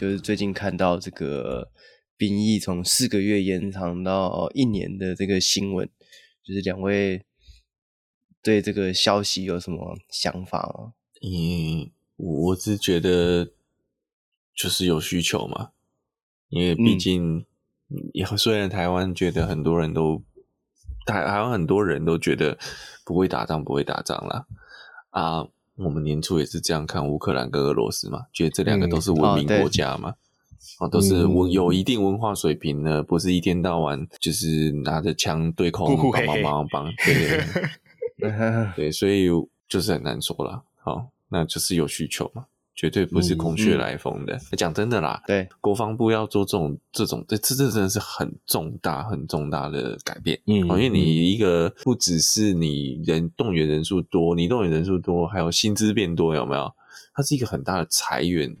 就是最近看到这个兵役从四个月延长到一年的这个新闻，就是两位对这个消息有什么想法吗？嗯，我是觉得就是有需求嘛，因为毕竟以后虽然台湾觉得很多人都台台湾很多人都觉得不会打仗，不会打仗啦。啊。我们年初也是这样看乌克兰跟俄罗斯嘛，觉得这两个都是文明国家嘛，哦，都是文有一定文化水平的，不是一天到晚就是拿着枪对空，帮帮帮帮，对对 对，对，所以就是很难说了，好，那就是有需求嘛。绝对不是空穴来风的。讲、嗯嗯、真的啦，对，国防部要做这种这种，这这这真的是很重大、很重大的改变。嗯，因为你一个不只是你人动员人数多，你动员人数多，还有薪资变多，有没有？它是一个很大的裁员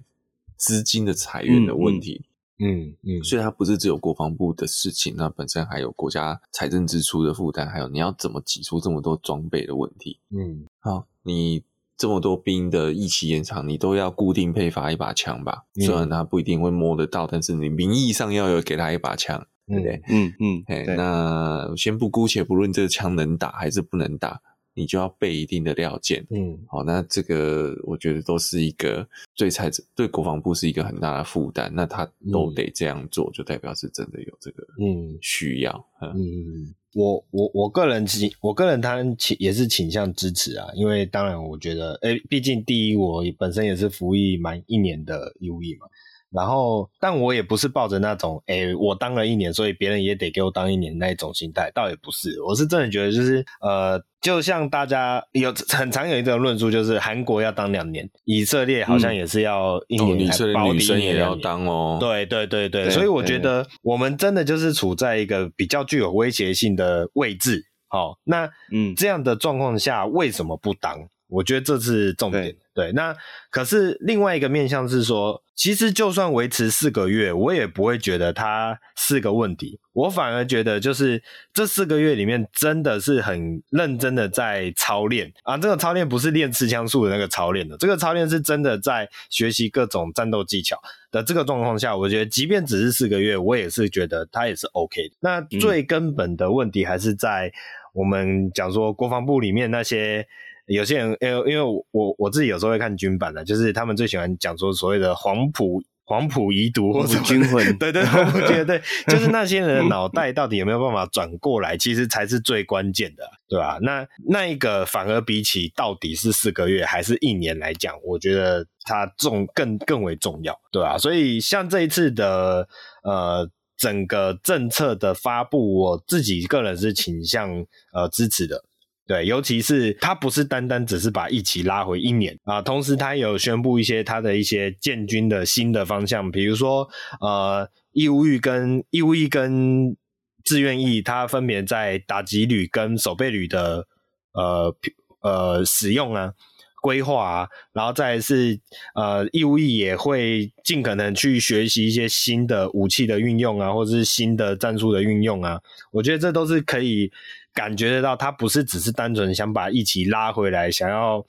资金的裁员的问题。嗯嗯，嗯，所以它不是只有国防部的事情，那本身还有国家财政支出的负担，还有你要怎么挤出这么多装备的问题。嗯，好，你。这么多兵的一期延长，你都要固定配发一把枪吧？嗯、虽然他不一定会摸得到，但是你名义上要有给他一把枪，对不对？嗯嗯，哎，那先不姑且不论这个枪能打还是不能打。你就要备一定的料件，嗯，好，那这个我觉得都是一个对财政、对国防部是一个很大的负担。那他都得这样做，就代表是真的有这个嗯需要，嗯嗯，我我我个人倾我个人当然倾也是倾向支持啊，因为当然我觉得，哎，毕竟第一我本身也是服役满一年的义务役嘛。然后，但我也不是抱着那种，诶，我当了一年，所以别人也得给我当一年那一种心态，倒也不是。我是真的觉得，就是，呃，就像大家有很常有一种论述，就是韩国要当两年，以色列好像也是要一年，以色列女生也要当哦。对对对对，对，所以我觉得我们真的就是处在一个比较具有威胁性的位置。好，那嗯，这样的状况下，为什么不当？我觉得这是重点。对，那可是另外一个面向是说，其实就算维持四个月，我也不会觉得它是个问题。我反而觉得，就是这四个月里面真的是很认真的在操练啊。这个操练不是练刺枪术的那个操练的，这个操练是真的在学习各种战斗技巧的这个状况下，我觉得即便只是四个月，我也是觉得它也是 OK 的。那最根本的问题还是在我们讲说国防部里面那些。有些人，因为因为我我自己有时候会看军版的，就是他们最喜欢讲说所谓的黄埔黄埔遗毒或者军魂，对对对，我觉得对，就是那些人的脑袋到底有没有办法转过来，其实才是最关键的，对吧？那那一个反而比起到底是四个月还是一年来讲，我觉得它重更更为重要，对吧？所以像这一次的呃整个政策的发布，我自己个人是倾向呃支持的。对，尤其是他不是单单只是把役期拉回一年啊，同时他有宣布一些他的一些建军的新的方向，比如说呃，义务役跟义务役跟志愿役，他分别在打击旅跟守备旅的呃呃使用啊、规划啊，然后再来是呃义务役也会尽可能去学习一些新的武器的运用啊，或者是新的战术的运用啊，我觉得这都是可以。感觉得到，他不是只是单纯想把一起拉回来，想要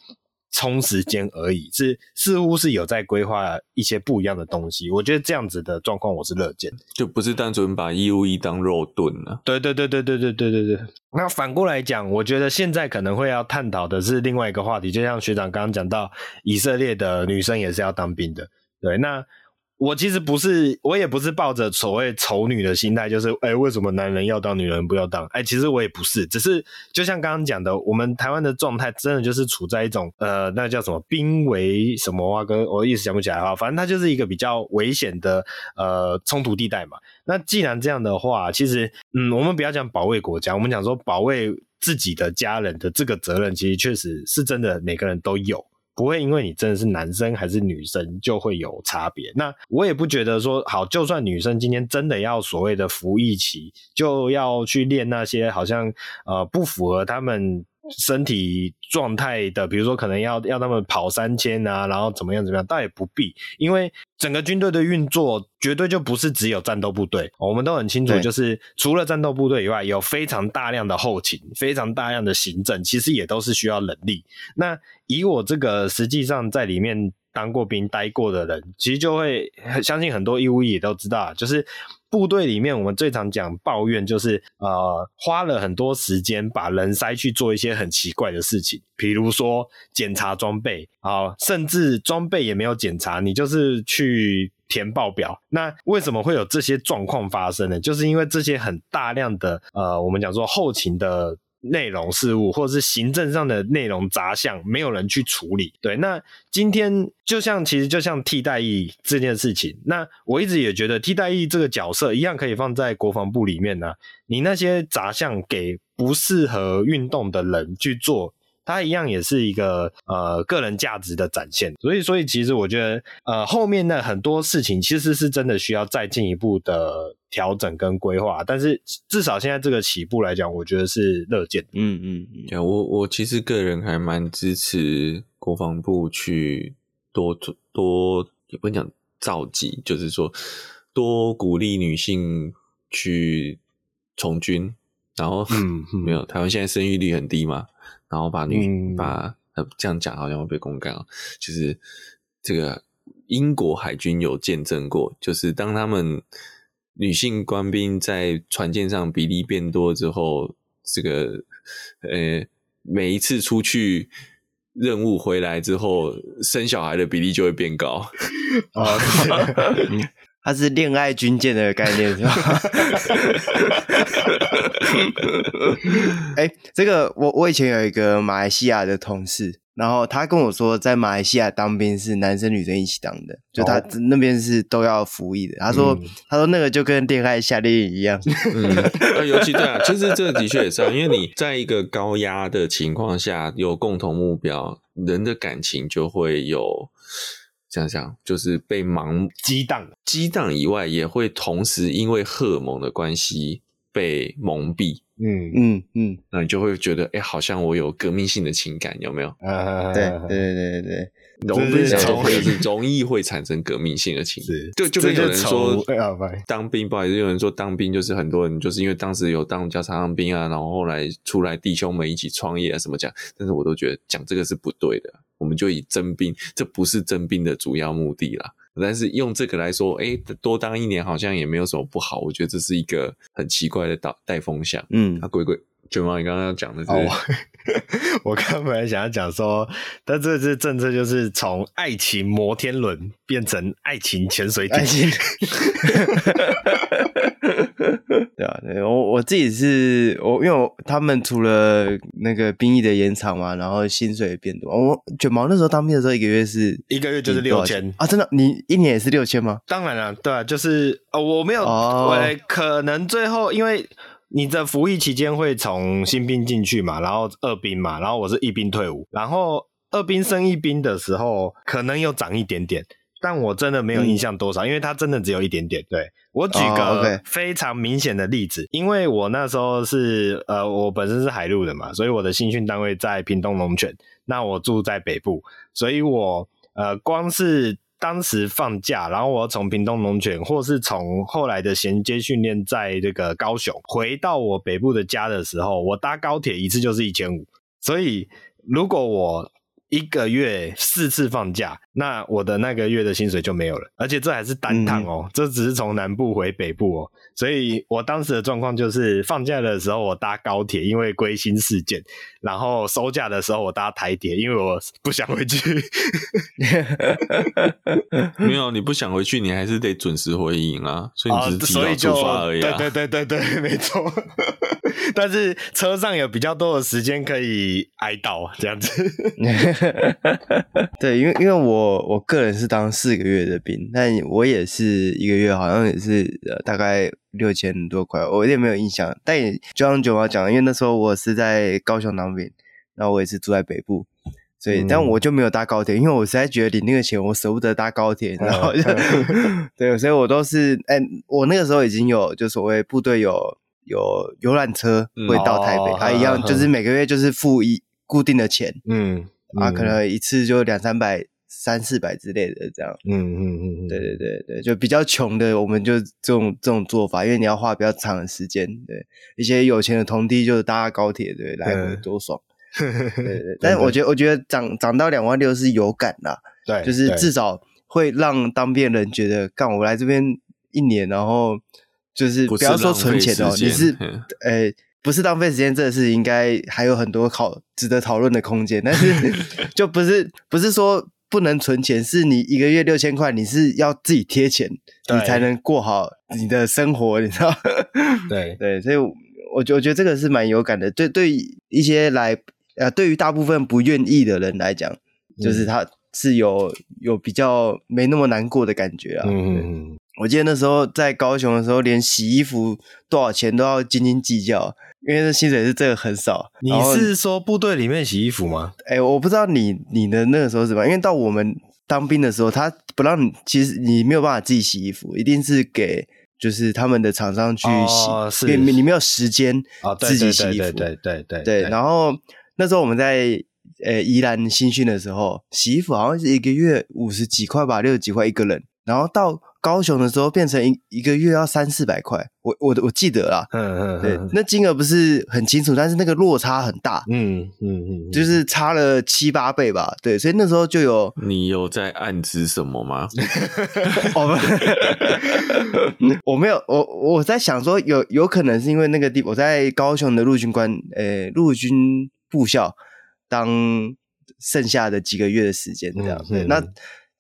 充时间而已，是似乎是有在规划一些不一样的东西。我觉得这样子的状况，我是乐见，就不是单纯把义务役当肉盾了。对对对对对对对对对。那反过来讲，我觉得现在可能会要探讨的是另外一个话题，就像学长刚刚讲到，以色列的女生也是要当兵的。对，那。我其实不是，我也不是抱着所谓丑女的心态，就是哎、为什么男人要当，女人不要当？哎、其实我也不是，只是就像刚刚讲的，我们台湾的状态真的就是处在一种呃，那叫什么兵危什么啊哥，我一时想不起来啊，反正它就是一个比较危险的呃冲突地带嘛。那既然这样的话，其实嗯，我们不要讲保卫国家，我们讲说保卫自己的家人的这个责任，其实确实是真的，每个人都有。不会因为你真的是男生还是女生就会有差别。那我也不觉得说好，就算女生今天真的要所谓的服役期，就要去练那些好像呃不符合他们身体状态的，比如说可能要要他们跑三千啊，然后怎么样怎么样，倒也不必，因为整个军队的运作绝对就不是只有战斗部队，我们都很清楚，就是除了战斗部队以外，有非常大量的后勤，非常大量的行政，其实也都是需要人力。那以我这个实际上在里面当过兵、待过的人，其实就会相信很多义务役也都知道，就是部队里面我们最常讲抱怨，就是呃花了很多时间把人塞去做一些很奇怪的事情，比如说检查装备啊，甚至装备也没有检查，你就是去填报表。那为什么会有这些状况发生呢？就是因为这些很大量的呃，我们讲说后勤的。内容事务或者是行政上的内容杂项，没有人去处理。对，那今天就像其实就像替代役这件事情，那我一直也觉得替代役这个角色一样可以放在国防部里面呢、啊。你那些杂项给不适合运动的人去做。它一样也是一个呃个人价值的展现，所以所以其实我觉得呃后面的很多事情其实是真的需要再进一步的调整跟规划，但是至少现在这个起步来讲，我觉得是乐见。嗯嗯嗯，我我其实个人还蛮支持国防部去多多也不能讲召集，就是说多鼓励女性去从军，然后嗯 没有台湾现在生育率很低嘛。然后把女、嗯、把呃这样讲好像会被公干啊，就是这个英国海军有见证过，就是当他们女性官兵在船舰上比例变多之后，这个呃每一次出去任务回来之后，生小孩的比例就会变高。哦，它是恋爱军舰的概念是吧？哎、欸，这个我我以前有一个马来西亚的同事，然后他跟我说，在马来西亚当兵是男生女生一起当的，就他那边是都要服役的。他说，嗯、他说那个就跟恋爱夏令营一样。嗯，尤其对啊，其实这个的确也是，因为你在一个高压的情况下，有共同目标，人的感情就会有。想想就是被盲激荡，激荡以外，也会同时因为荷尔蒙的关系被蒙蔽。嗯嗯嗯，那你就会觉得，哎、欸，好像我有革命性的情感，有没有？啊，对对对对对，容易是容易会产生革命性的情感。就就跟有人说当兵，不好意思，有人说当兵就是很多人就是因为当时有当家常当兵啊，然后后来出来弟兄们一起创业啊什么讲，但是我都觉得讲这个是不对的。我们就以征兵，这不是征兵的主要目的啦。但是用这个来说，哎，多当一年好像也没有什么不好。我觉得这是一个很奇怪的带带风向。嗯，啊，鬼鬼卷毛，你刚刚要讲的是，哦、我刚本来想要讲说，但这次政策就是从爱情摩天轮变成爱情潜水艇。对啊，对我我自己是我，因为我他们除了那个兵役的延长嘛，然后薪水也变多。我卷毛那时候当兵的时候，一个月是一个月就是六千啊，真的？你一年也是六千吗？当然了，对啊，就是哦，我没有，哦、我可能最后因为你的服役期间会从新兵进去嘛，然后二兵嘛，然后我是一兵退伍，然后二兵升一兵的时候，可能有涨一点点。但我真的没有印象多少，嗯、因为它真的只有一点点。对，我举个非常明显的例子，因为我那时候是呃，我本身是海陆的嘛，所以我的新训单位在屏东龙泉，那我住在北部，所以我呃，光是当时放假，然后我从屏东龙泉，或是从后来的衔接训练在这个高雄回到我北部的家的时候，我搭高铁一次就是一千五，所以如果我一个月四次放假，那我的那个月的薪水就没有了，而且这还是单趟哦，嗯、这只是从南部回北部哦，所以我当时的状况就是放假的时候我搭高铁，因为归心似箭，然后收假的时候我搭台铁，因为我不想回去。没有，你不想回去，你还是得准时回营啊，所以你只是提早出发而已、啊。对对对对对，没错。但是车上有比较多的时间可以挨到这样子。对，因为因为我我我个人是当四个月的兵，但我也是一个月好像也是呃大概六千多块，我有点没有印象。但也就像九毛讲，因为那时候我是在高雄当兵，然后我也是住在北部，所以、嗯、但我就没有搭高铁，因为我实在觉得领那个钱我舍不得搭高铁，然后就 对，所以我都是哎，我那个时候已经有就所谓部队有有游览车会到台北，它、一样就是每个月就是付一固定的钱，嗯。啊，可能一次就两三百、三四百之类的这样。嗯嗯嗯，对对对对，就比较穷的，我们就这种这种做法，因为你要花比较长的时间。对，一些有钱的同梯就是搭高铁，对，来回多爽。对对对，但是我觉得，我觉得涨涨到两万六是有感啦。对，就是至少会让当地人觉得，干我来这边一年，然后就是不要说存钱哦，你是呃不是浪费时间，这个事应该还有很多好值得讨论的空间，但是 就不是不是说不能存钱，是你一个月六千块，你是要自己贴钱，你才能过好你的生活，你知道？对对，所以。我觉我觉得这个是蛮有感的，对对一些来呃，对于大部分不愿意的人来讲，嗯、就是他是有有比较没那么难过的感觉啊。嗯，我记得那时候在高雄的时候，连洗衣服多少钱都要斤斤计较，因为这薪水是这个很少。你是说部队里面洗衣服吗？哎，我不知道你你的那个时候是什么，因为到我们当兵的时候，他不让你，其实你没有办法自己洗衣服，一定是给。就是他们的厂商去洗，哦、是你、你没有时间自己洗衣服。对对对对对。对，然后那时候我们在呃宜兰新训的时候，洗衣服好像是一个月五十几块吧，六十几块一个人，然后到。高雄的时候变成一一个月要三四百块，我我我记得啦，嗯嗯，对，那金额不是很清楚，但是那个落差很大，嗯嗯嗯，就是差了七八倍吧，对，所以那时候就有。你有在暗指什么吗？我们，我没有，我我在想说有有可能是因为那个地，我在高雄的陆军官，呃，陆军部校当剩下的几个月的时间这样，对，那。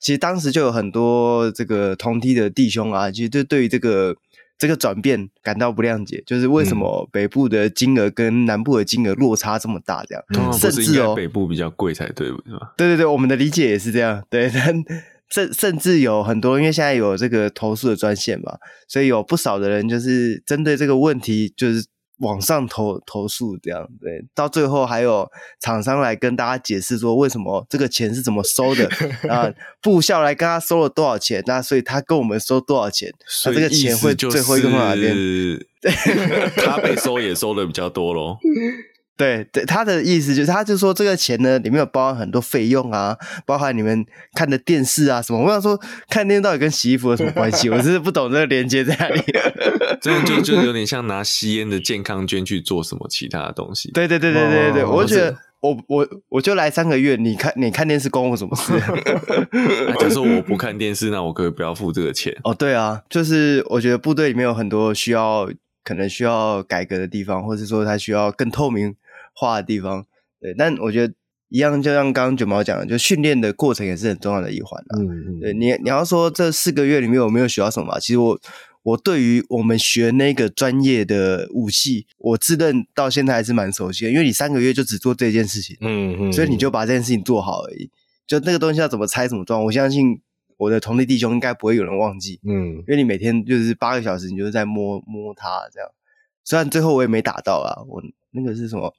其实当时就有很多这个同梯的弟兄啊，其实就对于这个这个转变感到不谅解，就是为什么北部的金额跟南部的金额落差这么大？这样，嗯、甚至哦，北部比较贵才对，是吧？对对对，我们的理解也是这样。对，但甚甚至有很多，因为现在有这个投诉的专线嘛，所以有不少的人就是针对这个问题，就是。网上投投诉这样，对，到最后还有厂商来跟大家解释说，为什么这个钱是怎么收的 啊？部校来跟他收了多少钱，那所以他跟我们收多少钱，那这个钱会最后用到哪边？他被收也收的比较多喽。对对，他的意思就是，他就说这个钱呢，里面有包含很多费用啊，包含你们看的电视啊什么。我想说，看电视到底跟洗衣服有什么关系？我真是不懂这个连接在哪里。这样就就有点像拿吸烟的健康捐去做什么其他的东西。对对对对对对对，我觉得我我我就来三个月，你看你看电视关我什么事？假设我不看电视，那我可以不要付这个钱。哦，对啊，就是我觉得部队里面有很多需要可能需要改革的地方，或者说它需要更透明。花的地方，对，但我觉得一样，就像刚刚卷毛讲的，就训练的过程也是很重要的一环啊。嗯嗯，对你，你要说这四个月里面我没有学到什么？其实我，我对于我们学那个专业的武器，我自认到现在还是蛮熟悉的，因为你三个月就只做这件事情，嗯嗯，所以你就把这件事情做好而已。就那个东西要怎么拆怎么装，我相信我的同类弟兄应该不会有人忘记，嗯，因为你每天就是八个小时，你就是在摸摸它这样。虽然最后我也没打到啊，我那个是什么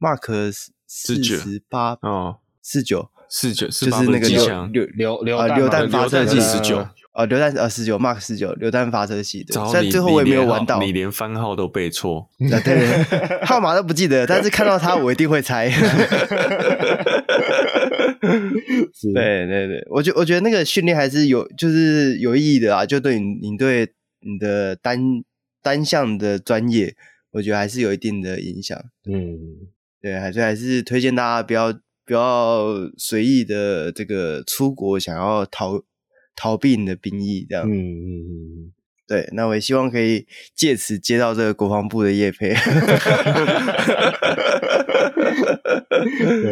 ？Mark 四十八哦，四九四九，就是那个榴榴榴榴啊榴弹发射器十九啊榴弹啊十九 Mark 十九榴弹发射器的。但最后我也没有玩到，你连番号都背错，对对，号码都不记得，但是看到它我一定会猜。对对对，我觉我觉得那个训练还是有就是有意义的啊，就对你你对你的单。单项的专业，我觉得还是有一定的影响。嗯，对，还是还是推荐大家不要不要随意的这个出国，想要逃逃避你的兵役这样。嗯嗯嗯，对，那我也希望可以借此接到这个国防部的业配。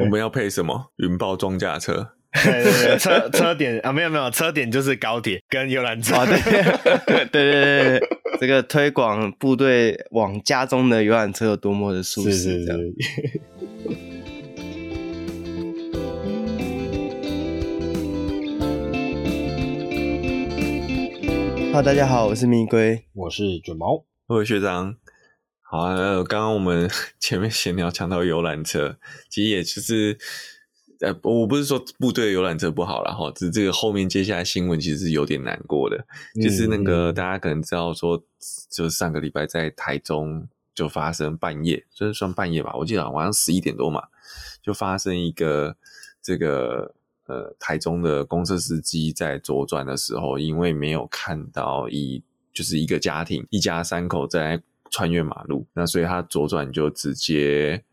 我们要配什么？云豹装甲车。对对对，车车点啊，没有没有，车点就是高铁跟游览车。对对对对对，这个推广部队往家中的游览车有多么的舒适，这样。哈，大家好，我是蜜龟，我是卷毛，各位学长。好啊，刚刚我们前面闲聊讲到游览车，其实也就是。呃，我不是说部队游览车不好了哈，只是这个后面接下来新闻其实是有点难过的，嗯、就是那个大家可能知道说，就是上个礼拜在台中就发生半夜，就是算半夜吧，我记得晚上十一点多嘛，就发生一个这个呃台中的公车司机在左转的时候，因为没有看到一就是一个家庭一家三口在穿越马路，那所以他左转就直接。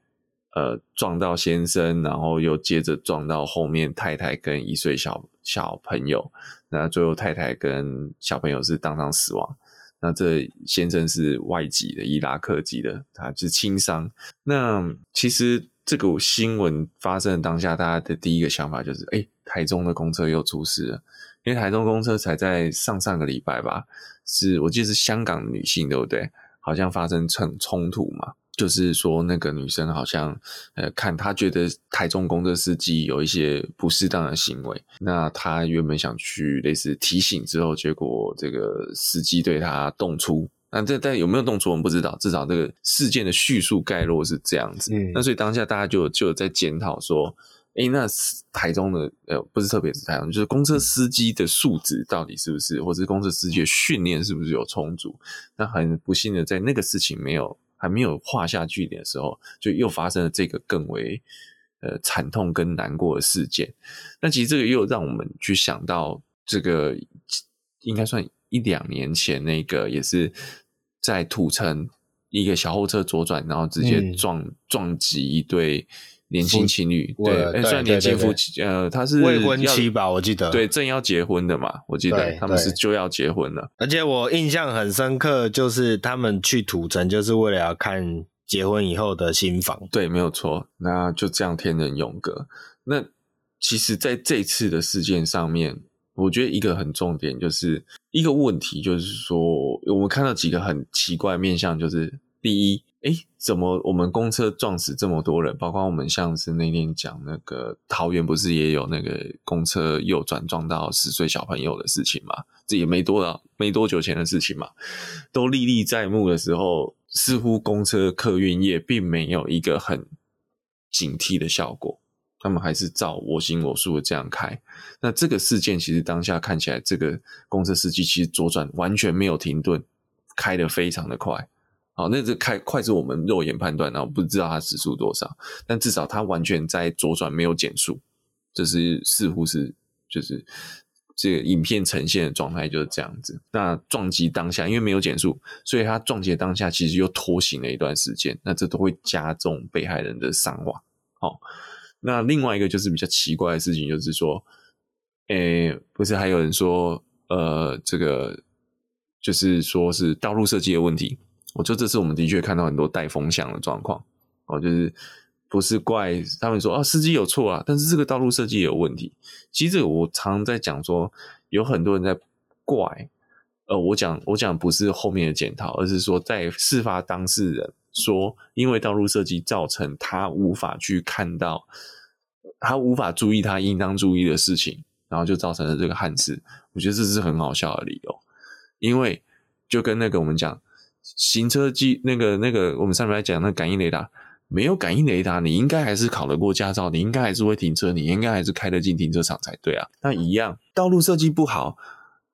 呃撞到先生，然后又接着撞到后面太太跟一岁小小朋友，那最后太太跟小朋友是当场死亡。那这先生是外籍的伊拉克籍的，他是轻伤。那其实这个新闻发生的当下，大家的第一个想法就是：哎，台中的公车又出事了。因为台中公车才在上上个礼拜吧，是我记得是香港女性对不对？好像发生冲冲突嘛。就是说，那个女生好像，呃，看她觉得台中公车司机有一些不适当的行为，那她原本想去类似提醒之后，结果这个司机对她动粗，那这但有没有动粗我们不知道，至少这个事件的叙述概络是这样子。嗯，那所以当下大家就就有在检讨说，诶，那台中的呃，不是特别是台中，就是公车司机的素质到底是不是，或者是公车司机的训练是不是有充足？那很不幸的，在那个事情没有。还没有画下句点的时候，就又发生了这个更为呃惨痛跟难过的事件。那其实这个又让我们去想到，这个应该算一两年前那个，也是在土城一个小货车左转，然后直接撞、嗯、撞击一对。年轻情侣，对，算年轻夫妻，呃，他是未婚妻吧？我记得，对，正要结婚的嘛，我记得他们是就要结婚了。而且我印象很深刻，就是他们去土城，就是为了要看结婚以后的新房。对，没有错。那就这样，天人永隔。那其实，在这次的事件上面，我觉得一个很重点，就是一个问题，就是说，我们看到几个很奇怪的面相，就是第一。哎，怎么我们公车撞死这么多人？包括我们像是那天讲那个桃园，不是也有那个公车右转撞到十岁小朋友的事情嘛？这也没多少，没多久前的事情嘛，都历历在目的时候，似乎公车客运业并没有一个很警惕的效果，他们还是照我行我素的这样开。那这个事件其实当下看起来，这个公车司机其实左转完全没有停顿，开得非常的快。好，那这开快是我们肉眼判断，然后不知道它时速多少，但至少它完全在左转，没有减速，这是似乎是就是这个影片呈现的状态就是这样子。那撞击当下，因为没有减速，所以它撞击当下其实又拖行了一段时间，那这都会加重被害人的伤亡。好，那另外一个就是比较奇怪的事情，就是说，诶，不是还有人说，呃，这个就是说是道路设计的问题。我觉得这次我们的确看到很多带风向的状况，哦，就是不是怪他们说啊司机有错啊，但是这个道路设计也有问题。其实我常常在讲说，有很多人在怪，呃，我讲我讲不是后面的检讨，而是说在事发当事人说，因为道路设计造成他无法去看到，他无法注意他应当注意的事情，然后就造成了这个憾事。我觉得这是很好笑的理由，因为就跟那个我们讲。行车机那个那个，我们上面来讲那感应雷达，没有感应雷达，你应该还是考得过驾照，你应该还是会停车，你应该还是开得进停车场才对啊。那一样，道路设计不好，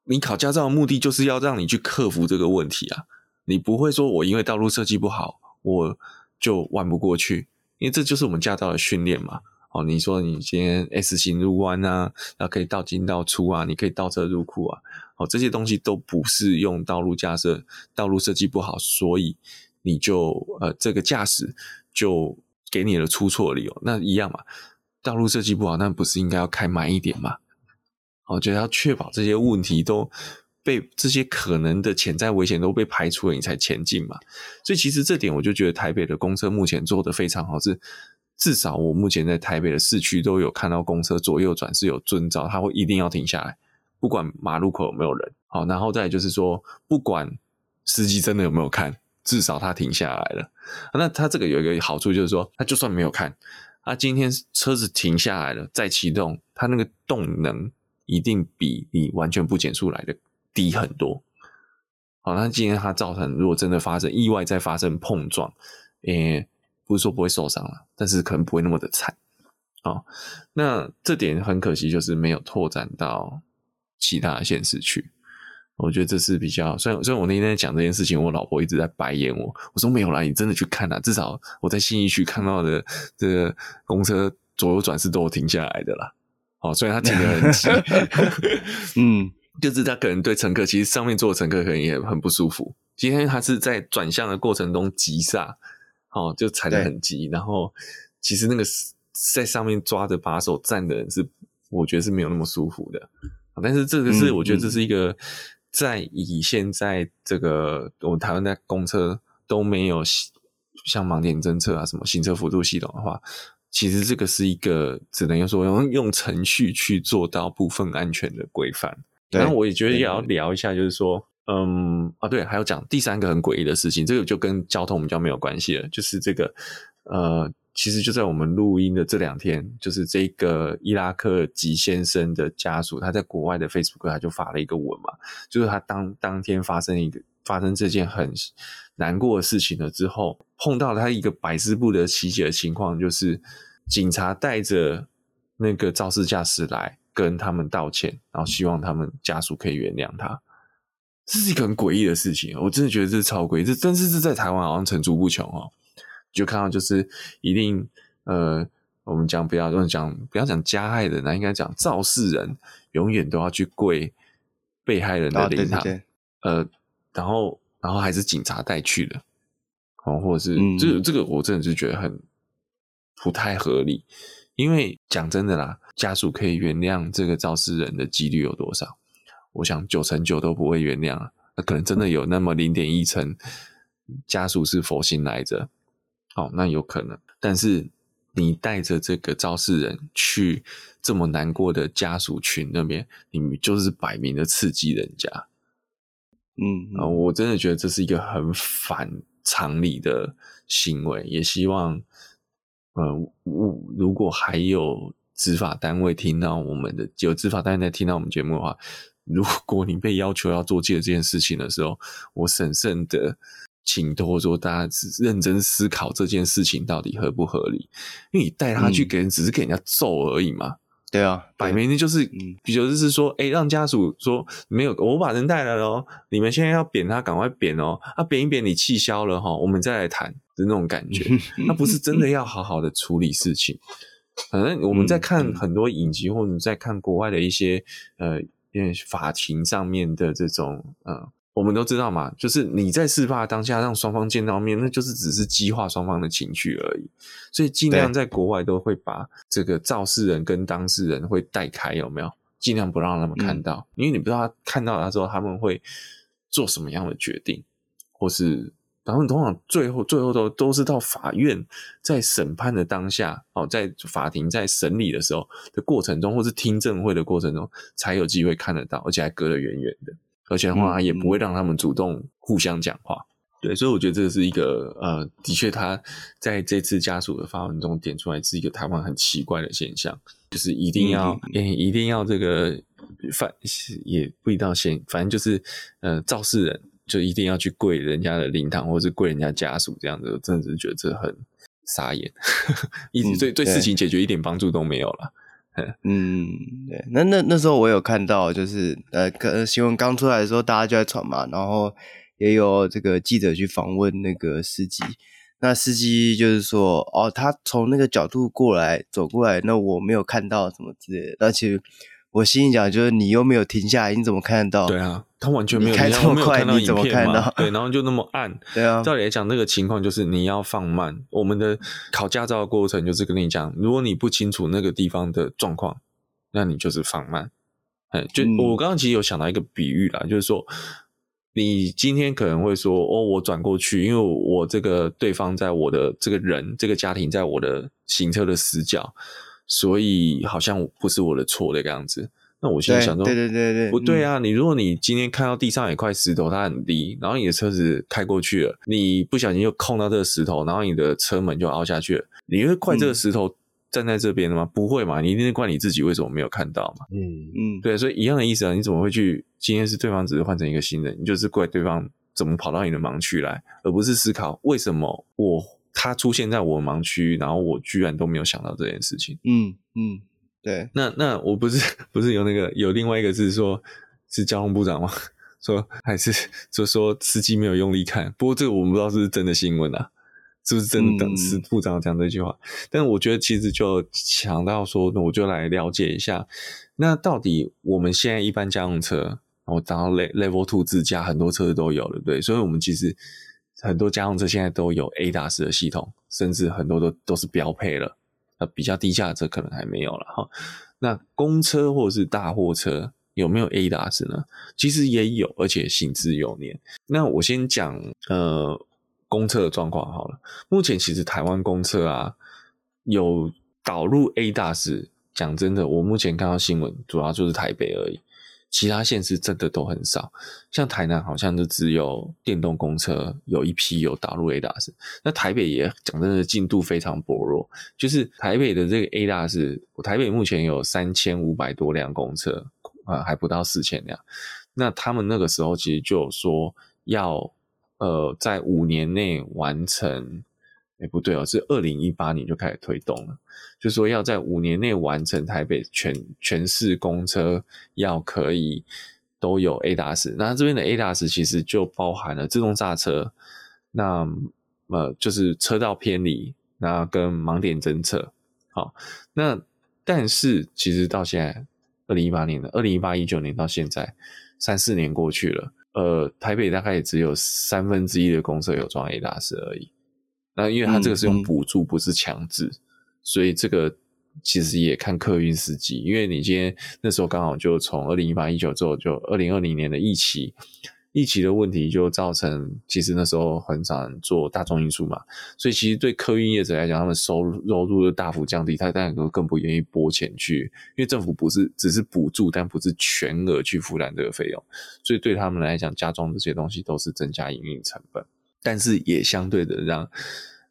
你考驾照的目的就是要让你去克服这个问题啊。你不会说我因为道路设计不好，我就弯不过去，因为这就是我们驾照的训练嘛。哦，你说你今天 S 型入弯啊，然后可以倒进倒出啊，你可以倒车入库啊。哦，这些东西都不是用道路架设、道路设计不好，所以你就呃这个驾驶就给你了出错理由。那一样嘛，道路设计不好，那不是应该要开慢一点吗？哦，就要确保这些问题都被这些可能的潜在危险都被排除了，你才前进嘛。所以其实这点我就觉得台北的公车目前做得非常好，是至少我目前在台北的市区都有看到公车左右转是有遵照，它会一定要停下来。不管马路口有没有人，好，然后再就是说，不管司机真的有没有看，至少他停下来了。那他这个有一个好处，就是说，他就算没有看，他今天车子停下来了再启动，他那个动能一定比你完全不减速来的低很多。好，那今天他造成如果真的发生意外再发生碰撞，诶，不是说不会受伤了，但是可能不会那么的惨。哦，那这点很可惜，就是没有拓展到。其他县市去，我觉得这是比较。虽然虽然我那天在讲这件事情，我老婆一直在白眼我。我说没有啦，你真的去看啊，至少我在信义区看到的这个公车左右转是都有停下来的啦。哦，虽然他停得很急，嗯，就是他可能对乘客，其实上面坐的乘客可能也很不舒服。今天他是在转向的过程中急刹，哦，就踩得很急，然后其实那个在上面抓着把手站的人是，我觉得是没有那么舒服的。但是这个是，我觉得这是一个在以现在这个我们台湾的公车都没有像盲点侦测啊什么行车辅助系统的话，其实这个是一个只能用说用用程序去做到部分安全的规范。然后我也觉得也要聊一下，就是说，嗯啊对，还要讲第三个很诡异的事情，这个就跟交通比较没有关系了，就是这个呃。其实就在我们录音的这两天，就是这个伊拉克吉先生的家属，他在国外的 Facebook 他就发了一个文嘛，就是他当当天发生一个发生这件很难过的事情了之后，碰到他一个百思不得其解的情况，就是警察带着那个肇事驾驶来跟他们道歉，然后希望他们家属可以原谅他。这是一个很诡异的事情，我真的觉得这是超诡异，这但是这在台湾好像层出不穷哦。就看到就是一定呃，我们讲不要用讲不要讲加害人，那应该讲肇事人永远都要去跪被害人的灵堂，哦，对对对，呃，然后然后还是警察带去的，哦，或者是、嗯、这个这个我真的是觉得很不太合理，因为讲真的啦，家属可以原谅这个肇事人的几率有多少？我想九成九都不会原谅啊，那可能真的有那么零点一成家属是佛心来着。哦，那有可能，但是你带着这个肇事人去这么难过的家属群那边，你就是摆明的刺激人家。嗯，啊，我真的觉得这是一个很反常理的行为，也希望，呃，我如果还有执法单位听到我们的，有执法单位在听到我们节目的话，如果你被要求要做这件事情的时候，我审慎的。请托说，大家只认真思考这件事情到底合不合理？因为你带他去给人，只是给人家揍而已嘛。嗯、对啊，摆明的就是，比如就是说，哎、欸，让家属说没有，我把人带来了哦，你们现在要扁他，赶快扁哦，啊，扁一扁，你气消了哈，我们再来谈的那种感觉。那不是真的要好好的处理事情。反正我们在看很多影集，或者在看国外的一些呃，因为法庭上面的这种呃。我们都知道嘛，就是你在事发当下让双方见到面，那就是只是激化双方的情绪而已。所以尽量在国外都会把这个肇事人跟当事人会带开，有没有？尽量不让他们看到，嗯、因为你不知道他看到他之后他们会做什么样的决定，或是然后通常最后最后都都是到法院在审判的当下，哦，在法庭在审理的时候的过程中，或是听证会的过程中，才有机会看得到，而且还隔得远远的。而且的话，也不会让他们主动互相讲话。嗯、对，所以我觉得这是一个呃，的确，他在这次家属的发文中点出来是一个台湾很奇怪的现象，就是一定要，嗯欸、一定要这个反也不一定要先，反正就是呃，肇事人就一定要去跪人家的灵堂，或者是跪人家家属这样子，真的是觉得这很傻眼，一直对、嗯、对事情解决一点帮助都没有了。嗯，对，那那那时候我有看到，就是呃，可能新闻刚出来的时候，大家就在传嘛，然后也有这个记者去访问那个司机，那司机就是说，哦，他从那个角度过来走过来，那我没有看到什么之类的，而且。我心里讲，就是你又没有停下来，你怎么看得到？对啊，他完全没有开这么快，你怎么看到？对，然后就那么暗。对啊，照理来讲，那个情况就是你要放慢。我们的考驾照的过程就是跟你讲，如果你不清楚那个地方的状况，那你就是放慢。哎，就我刚刚其实有想到一个比喻啦，嗯、就是说，你今天可能会说，哦，我转过去，因为我这个对方在我的这个人这个家庭在我的行车的死角。所以好像不是我的错的样子，那我现在想说，对对对对，不对啊！嗯、你如果你今天看到地上有一块石头，它很低，然后你的车子开过去了，你不小心又碰到这个石头，然后你的车门就凹下去了，你会怪这个石头站在这边的吗？嗯、不会嘛，你一定是怪你自己为什么没有看到嘛。嗯嗯，对，所以一样的意思啊，你怎么会去？今天是对方只是换成一个新人，你就是怪对方怎么跑到你的盲区来，而不是思考为什么我。他出现在我盲区，然后我居然都没有想到这件事情。嗯嗯，对。那那我不是不是有那个有另外一个是说，是交通部长吗？说还是就说司机没有用力看。不过这个我们不知道是不是真的新闻啊，是不是真的？等司部长讲这句话。嗯、但我觉得其实就想到说，那我就来了解一下，那到底我们现在一般家用车，然后当 level two 自驾，很多车子都有了，对。所以我们其实。很多家用车现在都有 ADAS 的系统，甚至很多都都是标配了。呃，比较低价的车可能还没有了哈。那公车或者是大货车有没有 ADAS 呢？其实也有，而且行之有年。那我先讲呃公车的状况好了。目前其实台湾公车啊有导入 ADAS，讲真的，我目前看到新闻主要就是台北而已。其他县市真的都很少，像台南好像就只有电动公车有一批有导入 ADAS，那台北也讲真的进度非常薄弱，就是台北的这个 ADAS，台北目前有三千五百多辆公车啊，还不到四千辆，那他们那个时候其实就有说要呃在五年内完成。哎，不对哦，是二零一八年就开始推动了，就说要在五年内完成台北全全市公车要可以都有 ADAS，那这边的 ADAS 其实就包含了自动刹车，那呃就是车道偏离，那跟盲点侦测。好，那但是其实到现在二零一八年的二零一八一九年到现在三四年过去了，呃，台北大概也只有三分之一的公车有装 ADAS 而已。那因为它这个是用补助，不是强制，所以这个其实也看客运司机。因为你今天那时候刚好就从二零一八一九之后，就二零二零年的疫情，疫情的问题就造成，其实那时候很少人做大众运输嘛，所以其实对客运业者来讲，他们收入收入就大幅降低，他当然都更不愿意拨钱去，因为政府不是只是补助，但不是全额去负担这个费用，所以对他们来讲，加装这些东西都是增加营运成本。但是也相对的让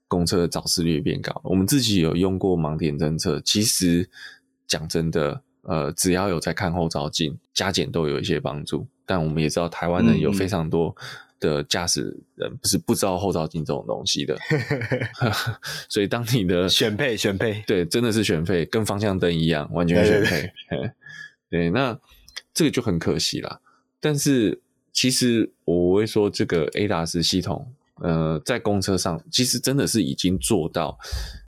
公车的肇事率变高。我们自己有用过盲点侦测，其实讲真的，呃，只要有在看后照镜，加减都有一些帮助。但我们也知道，台湾人有非常多的驾驶人不是不知道后照镜这种东西的，所以当你的选配选配，对，真的是选配，跟方向灯一样，完全选配。对，那这个就很可惜啦。但是其实我会说，这个 ADAS 系统。呃，在公车上，其实真的是已经做到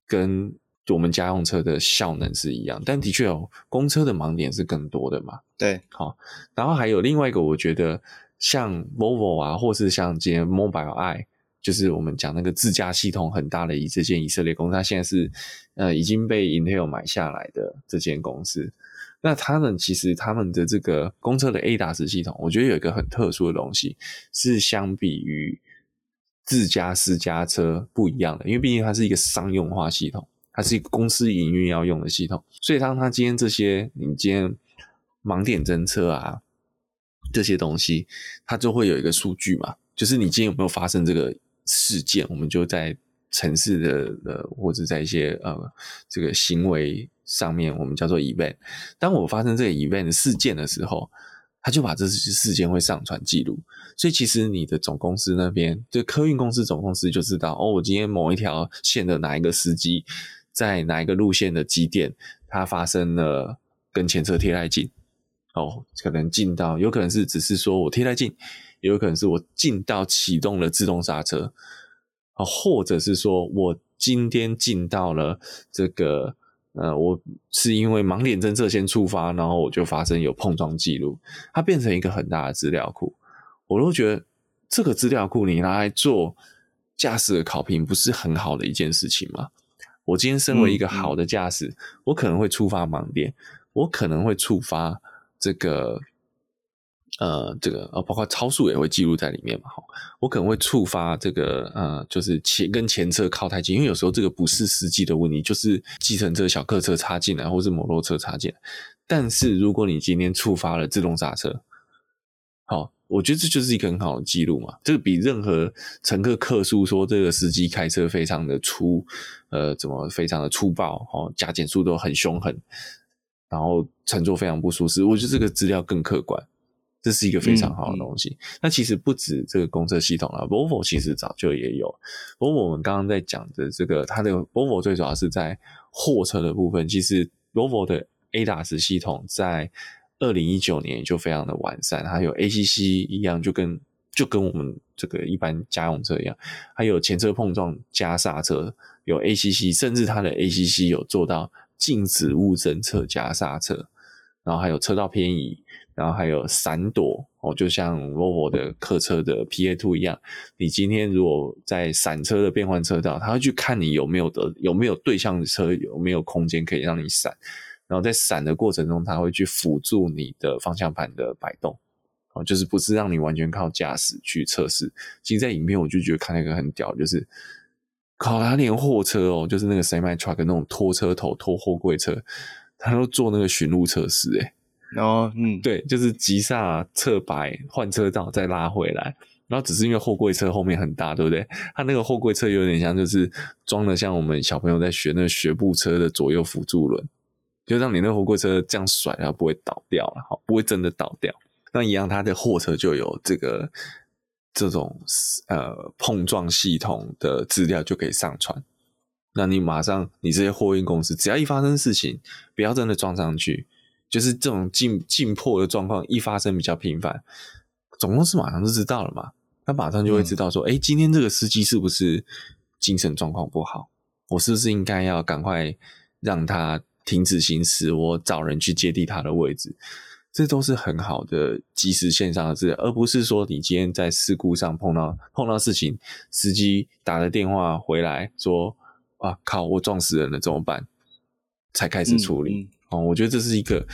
跟我们家用车的效能是一样，但的确哦，公车的盲点是更多的嘛。对，好，然后还有另外一个，我觉得像 Volvo 啊，或是像今天 Mobileye，就是我们讲那个自驾系统很大的一这间以色列公司，它现在是呃已经被 Intel 买下来的这间公司。那他们其实他们的这个公车的 ADAS 系统，我觉得有一个很特殊的东西，是相比于。自家私家车不一样的，因为毕竟它是一个商用化系统，它是一个公司营运要用的系统，所以当它今天这些，你今天盲点侦测啊这些东西，它就会有一个数据嘛，就是你今天有没有发生这个事件，我们就在城市的呃或者在一些呃这个行为上面，我们叫做 event。当我发生这个 event 事件的时候。他就把这些事件会上传记录，所以其实你的总公司那边，就客运公司总公司就知道哦，我今天某一条线的哪一个司机，在哪一个路线的几点，他发生了跟前车贴太近，哦，可能近到，有可能是只是说我贴太近，也有可能是我近到启动了自动刹车，啊，或者是说我今天进到了这个。呃，我是因为盲点侦测先触发，然后我就发生有碰撞记录，它变成一个很大的资料库。我都觉得这个资料库你拿来做驾驶的考评，不是很好的一件事情吗？我今天身为一个好的驾驶，我可能会触发盲点，我可能会触发这个。呃，这个呃，包括超速也会记录在里面嘛，哈，我可能会触发这个呃，就是前跟前车靠太近，因为有时候这个不是司机的问题，就是计程车、小客车插进来，或是摩托车插进来。但是如果你今天触发了自动刹车，好，我觉得这就是一个很好的记录嘛，这个比任何乘客客诉说这个司机开车非常的粗，呃，怎么非常的粗暴，哦，加减速都很凶狠，然后乘坐非常不舒适，我觉得这个资料更客观。这是一个非常好的东西。嗯嗯、那其实不止这个公车系统啊，Volvo 其实早就也有。Volvo 我们刚刚在讲的这个，它的 Volvo 最主要是在货车的部分。其实 Volvo 的 ADAS 系统在二零一九年就非常的完善，还有 ACC 一样，就跟就跟我们这个一般家用车一样，还有前车碰撞加刹车有 ACC，甚至它的 ACC 有做到禁止物侦测加刹车，然后还有车道偏移。然后还有闪躲哦，就像 Volvo 的客车的 PA2 一样，你今天如果在闪车的变换车道，它会去看你有没有的有没有对向车有没有空间可以让你闪，然后在闪的过程中，它会去辅助你的方向盘的摆动哦，就是不是让你完全靠驾驶去测试。其实，在影片我就觉得看那个很屌，就是靠他连货车哦，就是那个 semi truck 那种拖车头拖货柜车，他都做那个巡路测试诶。然后，嗯，对，就是急刹、侧摆、换车道，再拉回来。然后只是因为货柜车后面很大，对不对？它那个货柜车有点像，就是装的像我们小朋友在学那个学步车的左右辅助轮，就让你那个货柜车这样甩，它不会倒掉了，好，不会真的倒掉。那一样，它的货车就有这个这种呃碰撞系统的资料就可以上传。那你马上，你这些货运公司，只要一发生事情，不要真的撞上去。就是这种进进破的状况一发生比较频繁，总公司马上就知道了嘛，他马上就会知道说，哎、嗯，今天这个司机是不是精神状况不好？我是不是应该要赶快让他停止行驶？我找人去接替他的位置，这都是很好的及时线上的资料，而不是说你今天在事故上碰到碰到事情，司机打了电话回来说，啊靠，我撞死人了，怎么办？才开始处理。嗯嗯哦，我觉得这是一个，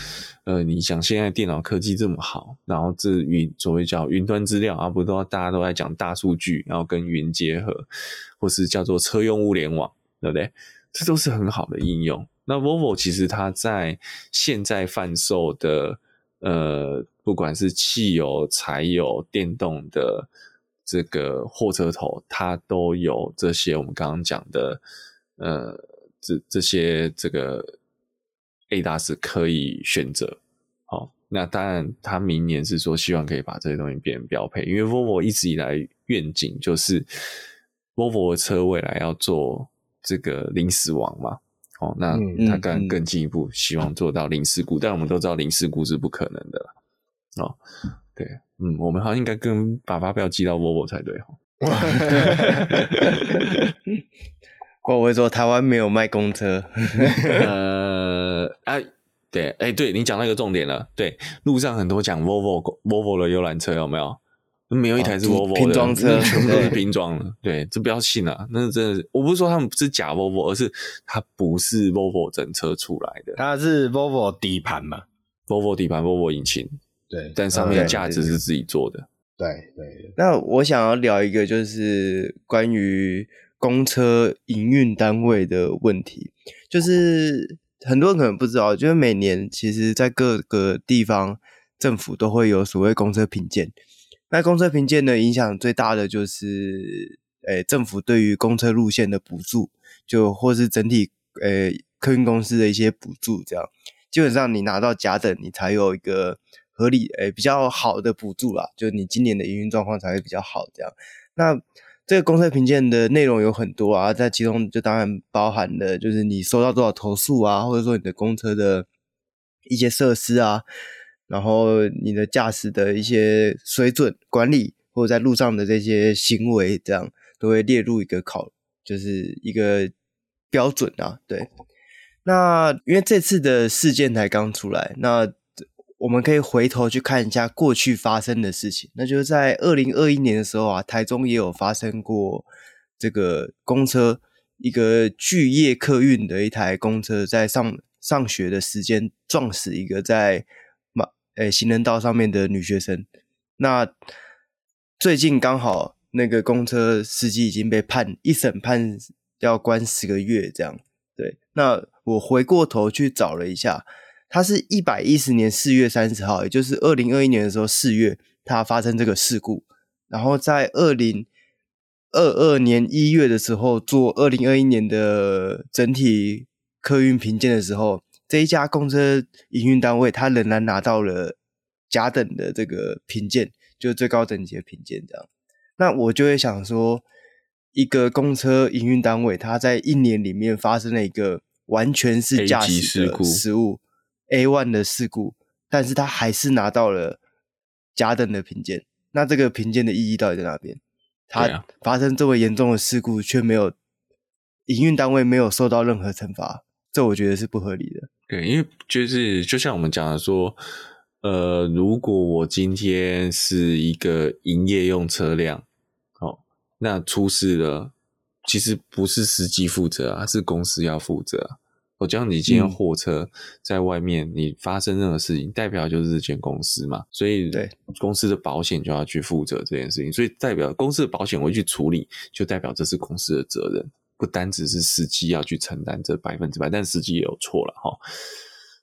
呃，你想现在电脑科技这么好，然后这云所谓叫云端资料啊，不都大家都在讲大数据，然后跟云结合，或是叫做车用物联网，对不对？这都是很好的应用。那 Volvo 其实它在现在贩售的，呃，不管是汽油、柴油、电动的这个货车头，它都有这些我们刚刚讲的，呃，这这些这个。ADAS 可以选择，好，那当然，他明年是说希望可以把这些东西变成标配，因为 Volvo 一直以来愿景就是 Volvo 的车未来要做这个零死亡嘛，哦，那他更更进一步希望做到零事故，但我们都知道零事故是不可能的了，哦，对，嗯，我们好像应该跟把发票寄到 Volvo 才对，哈。我会说台湾没有卖公车，呃，哎，对，哎，对你讲那个重点了，对，路上很多讲 Volvo Volvo 的游览车有没有？没有一台是 Volvo 的拼装车，全部都是拼装的，对，这不要信啊，那真的是，我不是说他们不是假 Volvo，而是它不是 Volvo 整车出来的，它是 Volvo 底盘嘛，Volvo 底盘，Volvo 引擎，对，但上面的架子是自己做的，对对，对。那我想要聊一个，就是关于。公车营运单位的问题，就是很多人可能不知道，就是每年其实在各个地方政府都会有所谓公车评鉴。那公车评鉴呢，影响最大的就是，诶，政府对于公车路线的补助，就或是整体诶客运公司的一些补助，这样基本上你拿到甲等，你才有一个合理诶比较好的补助啦，就你今年的营运状况才会比较好，这样那。这个公车评鉴的内容有很多啊，在其中就当然包含了就是你收到多少投诉啊，或者说你的公车的一些设施啊，然后你的驾驶的一些水准管理，或者在路上的这些行为，这样都会列入一个考，就是一个标准啊。对，那因为这次的事件才刚出来，那。我们可以回头去看一下过去发生的事情，那就是在二零二一年的时候啊，台中也有发生过这个公车一个巨业客运的一台公车在上上学的时间撞死一个在马诶行人道上面的女学生。那最近刚好那个公车司机已经被判一审判要关十个月，这样对。那我回过头去找了一下。它是一百一十年四月三十号，也就是二零二一年的时候四月，它发生这个事故。然后在二零二二年一月的时候，做二零二一年的整体客运评鉴的时候，这一家公车营运单位，它仍然拿到了甲等的这个评鉴，就是最高等级的评鉴。这样，那我就会想说，一个公车营运单位，它在一年里面发生了一个完全是驾驶的失误。A one 的事故，但是他还是拿到了甲等的评鉴。那这个评鉴的意义到底在哪边？他发生这么严重的事故，却没有营运单位没有受到任何惩罚，这我觉得是不合理的。对，因为就是就像我们讲的说，呃，如果我今天是一个营业用车辆，哦，那出事了，其实不是司机负责啊，是公司要负责啊。我讲你今天货车在外面，你发生任何事情，代表就是这间公司嘛，所以对公司的保险就要去负责这件事情，所以代表公司的保险会去处理，就代表这是公司的责任，不单只是司机要去承担这百分之百，但司机也有错了哈。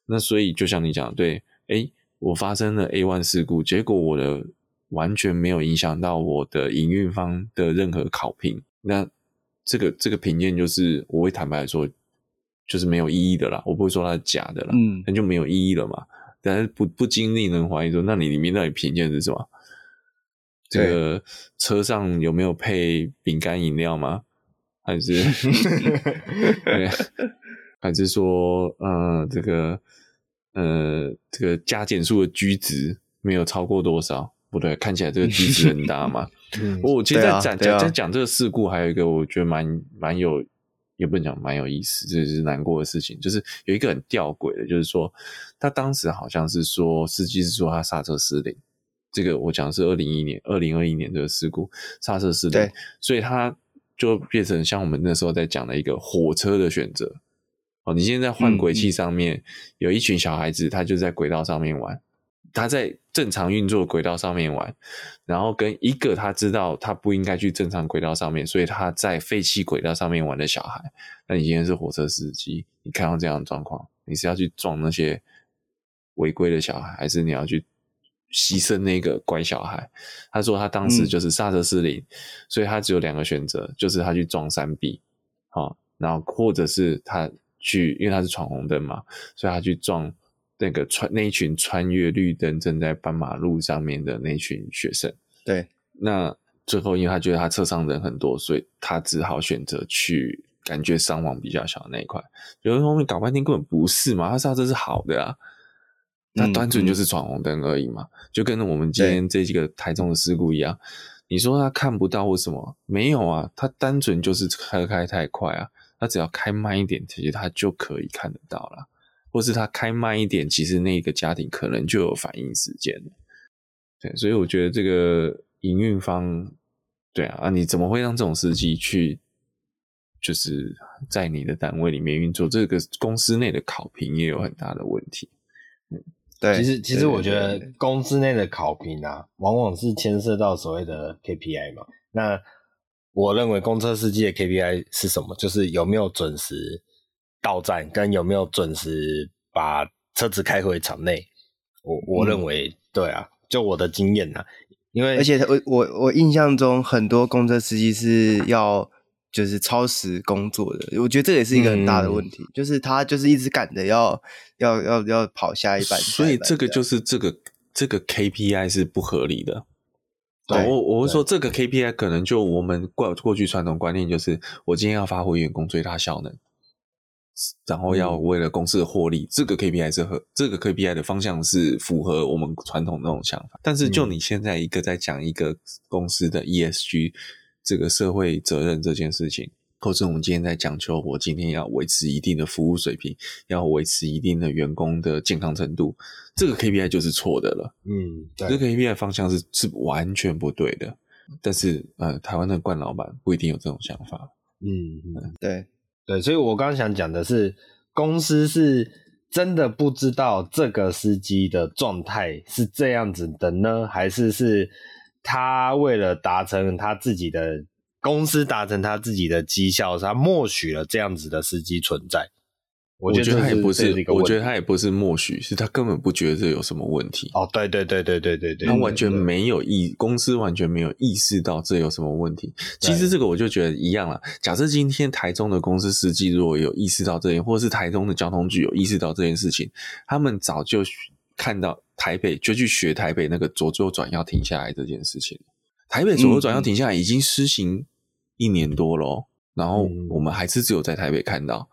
那所以就像你讲，对，诶，我发生了 A one 事故，结果我的完全没有影响到我的营运方的任何考评，那这个这个评鉴就是我会坦白说。就是没有意义的啦，我不会说它是假的啦，嗯，那就没有意义了嘛。但是不不经令人怀疑说，那你里面到底评鉴是什么？这个车上有没有配饼干饮料吗？还是 对，还是说呃这个呃这个加减速的居值没有超过多少？不对，看起来这个居值很大嘛。嗯，我其实在讲讲在讲这个事故，还有一个我觉得蛮蛮有。也不能讲蛮有意思，这是难过的事情。就是有一个很吊诡的，就是说他当时好像是说司机是说他刹车失灵，这个我讲的是二零一一年、二零二一年这个事故刹车失灵，对，所以他就变成像我们那时候在讲的一个火车的选择。哦，你现在在换轨器上面、嗯、有一群小孩子，他就在轨道上面玩。他在正常运作轨道上面玩，然后跟一个他知道他不应该去正常轨道上面，所以他在废弃轨道上面玩的小孩。那你今天是火车司机，你看到这样的状况，你是要去撞那些违规的小孩，还是你要去牺牲那个乖小孩？他说他当时就是刹车失灵，嗯、所以他只有两个选择，就是他去撞山壁，好，然后或者是他去，因为他是闯红灯嘛，所以他去撞。那个穿那一群穿越绿灯正在斑马路上面的那群学生，对，那最后因为他觉得他车上人很多，所以他只好选择去感觉伤亡比较小的那一块。有人后面搞半天根本不是嘛，他刹车是好的啊，那单纯就是闯红灯而已嘛，嗯嗯、就跟我们今天这几个台中的事故一样。你说他看不到或什么？没有啊，他单纯就是车开太快啊，他只要开慢一点，其实他就可以看得到了。或是他开慢一点，其实那个家庭可能就有反应时间了。对，所以我觉得这个营运方，对啊，啊，你怎么会让这种司机去，就是在你的单位里面运作？这个公司内的考评也有很大的问题。嗯，对，其实其实我觉得公司内的考评啊，往往是牵涉到所谓的 KPI 嘛。那我认为公车司机的 KPI 是什么？就是有没有准时。到站跟有没有准时把车子开回场内，我我认为、嗯、对啊，就我的经验啊，因为而且我我我印象中很多公车司机是要就是超时工作的，我觉得这也是一个很大的问题，嗯、就是他就是一直赶着要要要要跑下一班，所以这个就是这个这个 KPI 是不合理的。对，我我会说这个 KPI 可能就我们过过去传统观念就是我今天要发挥员工最大效能。然后要为了公司的获利，嗯、这个 KPI 是和这个 KPI 的方向是符合我们传统那种想法。但是就你现在一个在讲一个公司的 ESG 这个社会责任这件事情，或是我们今天在讲求我今天要维持一定的服务水平，要维持一定的员工的健康程度，这个 KPI 就是错的了。嗯，对，这个 KPI 方向是是完全不对的。但是呃，台湾的冠老板不一定有这种想法。嗯，嗯对。对，所以我刚刚想讲的是，公司是真的不知道这个司机的状态是这样子的呢，还是是他为了达成他自己的公司达成他自己的绩效，他默许了这样子的司机存在？我觉得他也不是，我觉得他也不是默许，是他根本不觉得这有什么问题。哦，对对对对对对对，他完全没有意，公司完全没有意识到这有什么问题。其实这个我就觉得一样了。假设今天台中的公司司机如果有意识到这件，或者是台中的交通局有意识到这件事情，他们早就看到台北就去学台北那个左右转要停下来这件事情。台北左右转要停下来已经施行一年多了，然后我们还是只有在台北看到。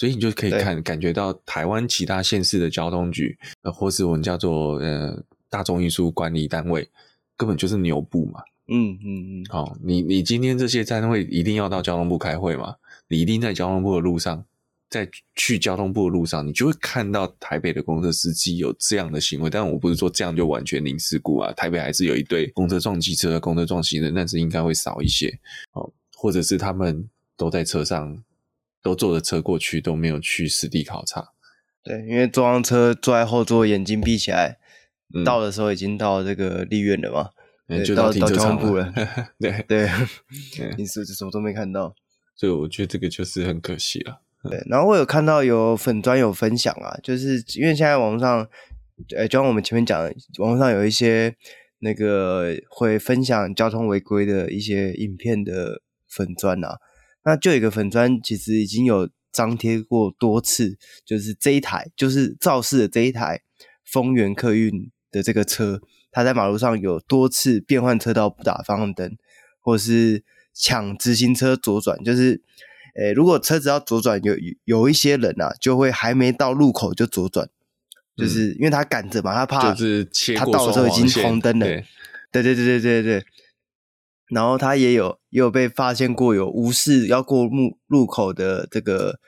所以你就可以看感觉到台湾其他县市的交通局，呃，或是我们叫做呃大众运输管理单位，根本就是牛步嘛。嗯嗯嗯。好、哦，你你今天这些站会一定要到交通部开会嘛？你一定在交通部的路上在去交通部的路上，你就会看到台北的公车司机有这样的行为。但我不是说这样就完全零事故啊，台北还是有一堆公车撞机车、公车撞行人，但是应该会少一些哦，或者是他们都在车上，都坐着车过去，都没有去实地考察。对，因为坐上车坐在后座，眼睛闭起来，嗯、到的时候已经到这个立院了嘛，嗯、就到停车场了。了 对对，你是什么都没看到，所以我觉得这个就是很可惜了。对，然后我有看到有粉专有分享啊，就是因为现在网络上，呃，就像我们前面讲的，网络上有一些那个会分享交通违规的一些影片的粉专啊，那就有一个粉砖其实已经有。张贴过多次，就是这一台，就是肇事的这一台丰原客运的这个车，它在马路上有多次变换车道不打方向灯，或是抢直行车左转，就是，诶、欸，如果车子要左转，有有一些人啊，就会还没到路口就左转，就是因为他赶着嘛，他怕就是他到的时候已经红灯了，对对对对对对。然后他也有也有被发现过有无视要过路路口的这个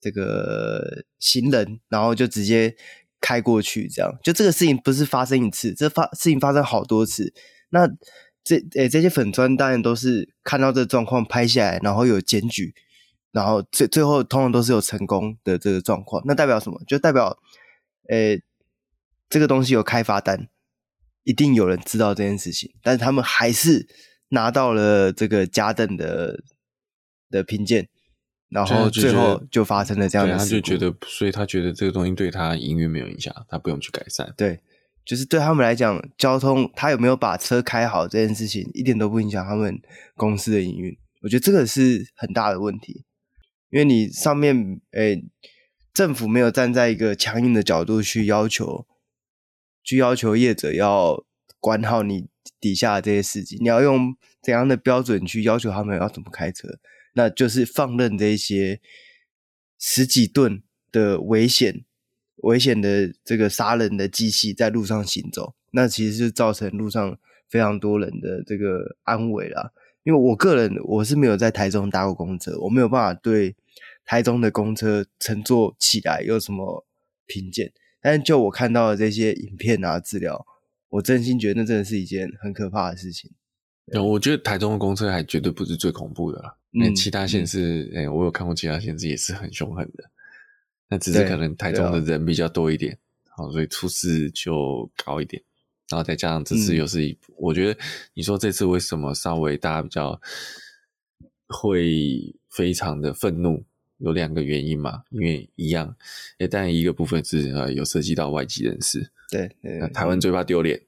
这个行人，然后就直接开过去，这样就这个事情不是发生一次，这发事情发生好多次。那这诶这些粉砖当然都是看到这状况拍下来，然后有检举，然后最最后通常都是有成功的这个状况。那代表什么？就代表诶这个东西有开罚单，一定有人知道这件事情，但是他们还是。拿到了这个甲等的的评鉴，然后最后就发生了这样的事。他就觉得，所以他觉得这个东西对他营运没有影响，他不用去改善。对，就是对他们来讲，交通他有没有把车开好这件事情，一点都不影响他们公司的营运。我觉得这个是很大的问题，因为你上面诶、欸，政府没有站在一个强硬的角度去要求，去要求业者要管好你。底下的这些司机，你要用怎样的标准去要求他们要怎么开车？那就是放任这些十几吨的危险、危险的这个杀人的机器在路上行走，那其实是造成路上非常多人的这个安危啦。因为我个人我是没有在台中搭过公车，我没有办法对台中的公车乘坐起来有什么评鉴，但是就我看到的这些影片啊资料。我真心觉得那真的是一件很可怕的事情。对，我觉得台中的公车还绝对不是最恐怖的啦。那、嗯、其他县市，哎、嗯欸，我有看过其他县市也是很凶狠的。那只是可能台中的人比较多一点，好、哦，所以出事就高一点。然后再加上这次又是一，嗯、我觉得你说这次为什么稍微大家比较会非常的愤怒，有两个原因嘛。因为一样，哎，当然一个部分是呃有涉及到外籍人士。对，对那台湾最怕丢脸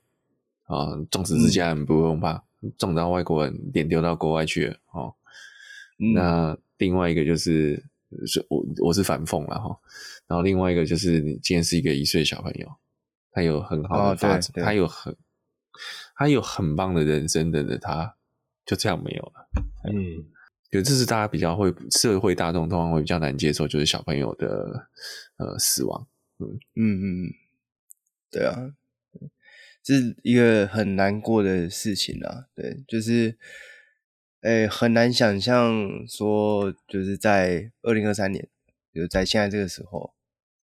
啊！撞死自家人不用怕，嗯、撞到外国人脸丢到国外去了哦。嗯、那另外一个就是，是我我是反讽了哈。然后另外一个就是，你今天是一个一岁小朋友，他有很好的发展，哦、他有很他有很棒的人生等着他，就这样没有了。嗯，就这是大家比较会社会大众通常会比较难接受，就是小朋友的呃死亡。嗯嗯嗯。对啊，这是一个很难过的事情啊。对，就是，诶，很难想象说，就是在二零二三年，就是在现在这个时候，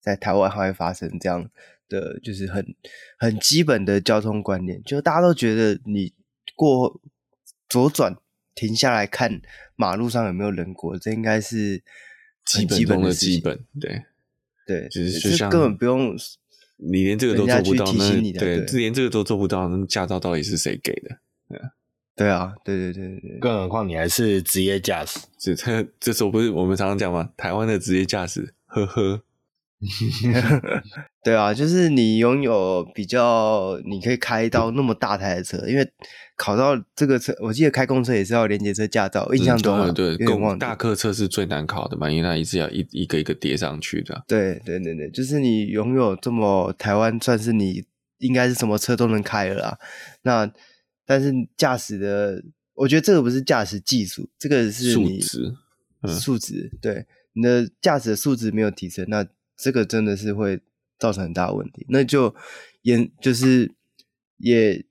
在台湾还会发生这样的，就是很很基本的交通观念，就大家都觉得你过左转停下来看马路上有没有人过，这应该是很基本的基本，对对，就是就像根本不用。你连这个都做不到，那对，对连这个都做不到，那驾照到底是谁给的？对啊，对对对对对，更何况你还是职业驾驶，这这 这时候不是我们常常讲吗？台湾的职业驾驶，呵呵。对啊，就是你拥有比较，你可以开到那么大台的车，因为考到这个车，我记得开公车也是要连接车驾照，印象中啊，嗯、对，公大客车是最难考的嘛，因为它一直要一一个一个叠上去的。对对对对，就是你拥有这么台湾，算是你应该是什么车都能开了啦。那但是驾驶的，我觉得这个不是驾驶技术，这个是你素质，嗯、素质，对你的驾驶的素质没有提升，那。这个真的是会造成很大的问题，那就也就是也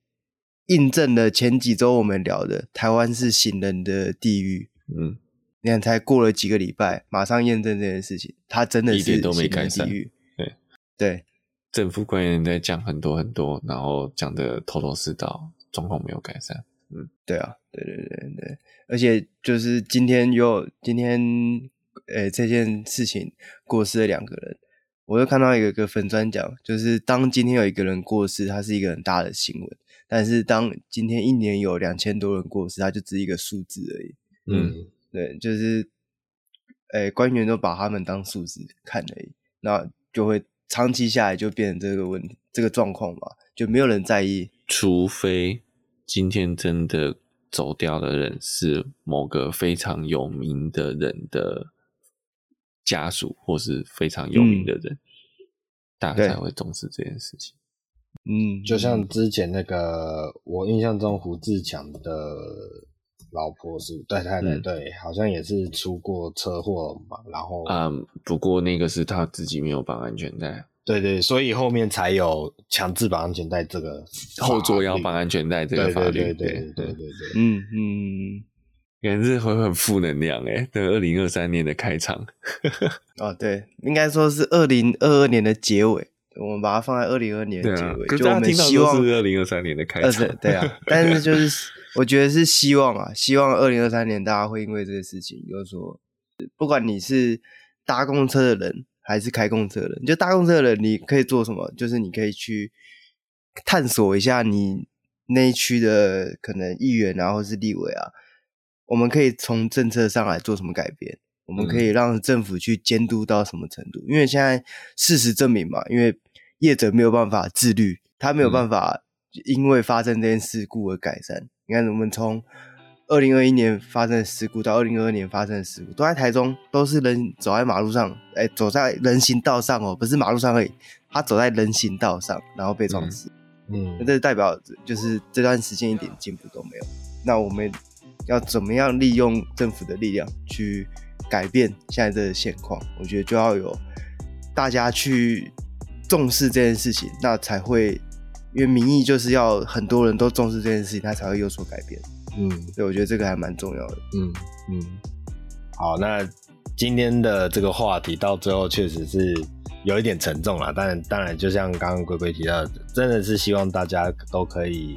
印证了前几周我们聊的台湾是行人的地狱。嗯，你看才过了几个礼拜，马上验证这件事情，他真的是一点都没改善。对对，政府官员在讲很多很多，然后讲的头头是道，状况没有改善。嗯，对啊，对对对对，而且就是今天又今天，诶，这件事情过世的两个人，我又看到一个一个粉专讲，就是当今天有一个人过世，它是一个很大的新闻，但是当今天一年有两千多人过世，它就只是一个数字而已。嗯，对，就是，诶，官员都把他们当数字看而已，那就会长期下来就变成这个问题，这个状况嘛，就没有人在意，除非。今天真的走掉的人是某个非常有名的人的家属，或是非常有名的人，嗯、大家才会重视这件事情。嗯，就像之前那个，我印象中胡志强的老婆是对太太，对，好像也是出过车祸嘛。然后，嗯，不过那个是他自己没有绑安全带。对对，所以后面才有强制绑安全带这个后座要绑安全带这个法律。对对对对对对，嗯嗯，感觉会很负能量诶，对，二零二三年的开场。哦，对，应该说是二零二二年的结尾，我们把它放在二零二二年的结尾。就我们希望是二零二三年的开场。对啊，但是就是我觉得是希望啊，希望二零二三年大家会因为这个事情，就是说，不管你是搭公车的人。还是开公车的人，就搭公车的人，你可以做什么？就是你可以去探索一下你那一区的可能议员啊，或是立委啊，我们可以从政策上来做什么改变？我们可以让政府去监督到什么程度？因为现在事实证明嘛，因为业者没有办法自律，他没有办法因为发生这件事故而改善。你看，我们从二零二一年发生的事故到二零二二年发生的事故，都在台中，都是人走在马路上，哎、欸，走在人行道上哦，不是马路上而已，他走在人行道上，然后被撞死。嗯，那这代表就是这段时间一点进步都没有。那我们要怎么样利用政府的力量去改变现在这个现况？我觉得就要有大家去重视这件事情，那才会，因为民意就是要很多人都重视这件事情，它才会有所改变。嗯，对，我觉得这个还蛮重要的。嗯嗯，好，那今天的这个话题到最后确实是有一点沉重了，但当然，就像刚刚龟龟提到的，真的是希望大家都可以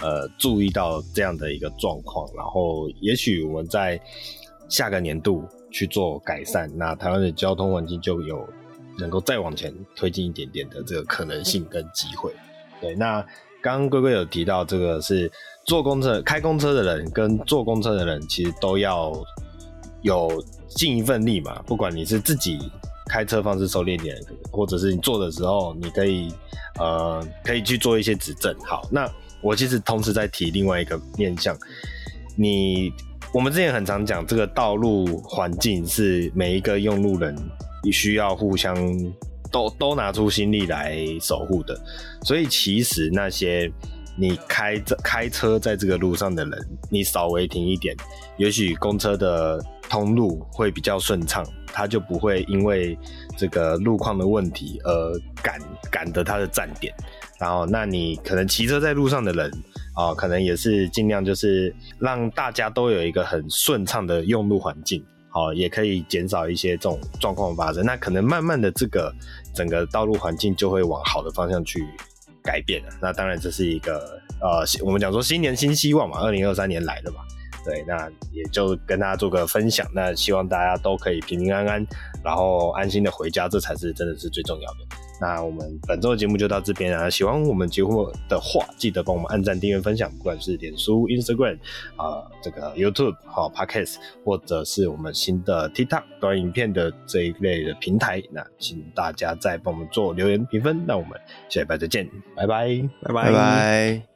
呃注意到这样的一个状况，然后也许我们在下个年度去做改善，那台湾的交通环境就有能够再往前推进一点点的这个可能性跟机会。对，那刚刚龟龟有提到这个是。坐公车、开公车的人跟坐公车的人，其实都要有尽一份力嘛。不管你是自己开车方式收敛点，或者是你坐的时候，你可以呃可以去做一些指正。好，那我其实同时在提另外一个面向，你我们之前很常讲，这个道路环境是每一个用路人必须要互相都都拿出心力来守护的。所以其实那些。你开着开车在这个路上的人，你稍微停一点，也许公车的通路会比较顺畅，他就不会因为这个路况的问题而赶赶得他的站点。然后，那你可能骑车在路上的人啊、可能也是尽量就是让大家都有一个很顺畅的用路环境，好、也可以减少一些这种状况发生。那可能慢慢的，这个整个道路环境就会往好的方向去。改变了，那当然这是一个呃，我们讲说新年新希望嘛，二零二三年来了嘛，对，那也就跟大家做个分享，那希望大家都可以平平安安，然后安心的回家，这才是真的是最重要的。那我们本周的节目就到这边啊！喜欢我们节目的话，记得帮我们按赞、订阅、分享，不管是脸书、Instagram 啊、呃，这个 YouTube 好、Podcast，或者是我们新的 TikTok 短影片的这一类的平台，那请大家再帮我们做留言评分。那我们下礼拜再见，拜拜，拜拜。拜拜。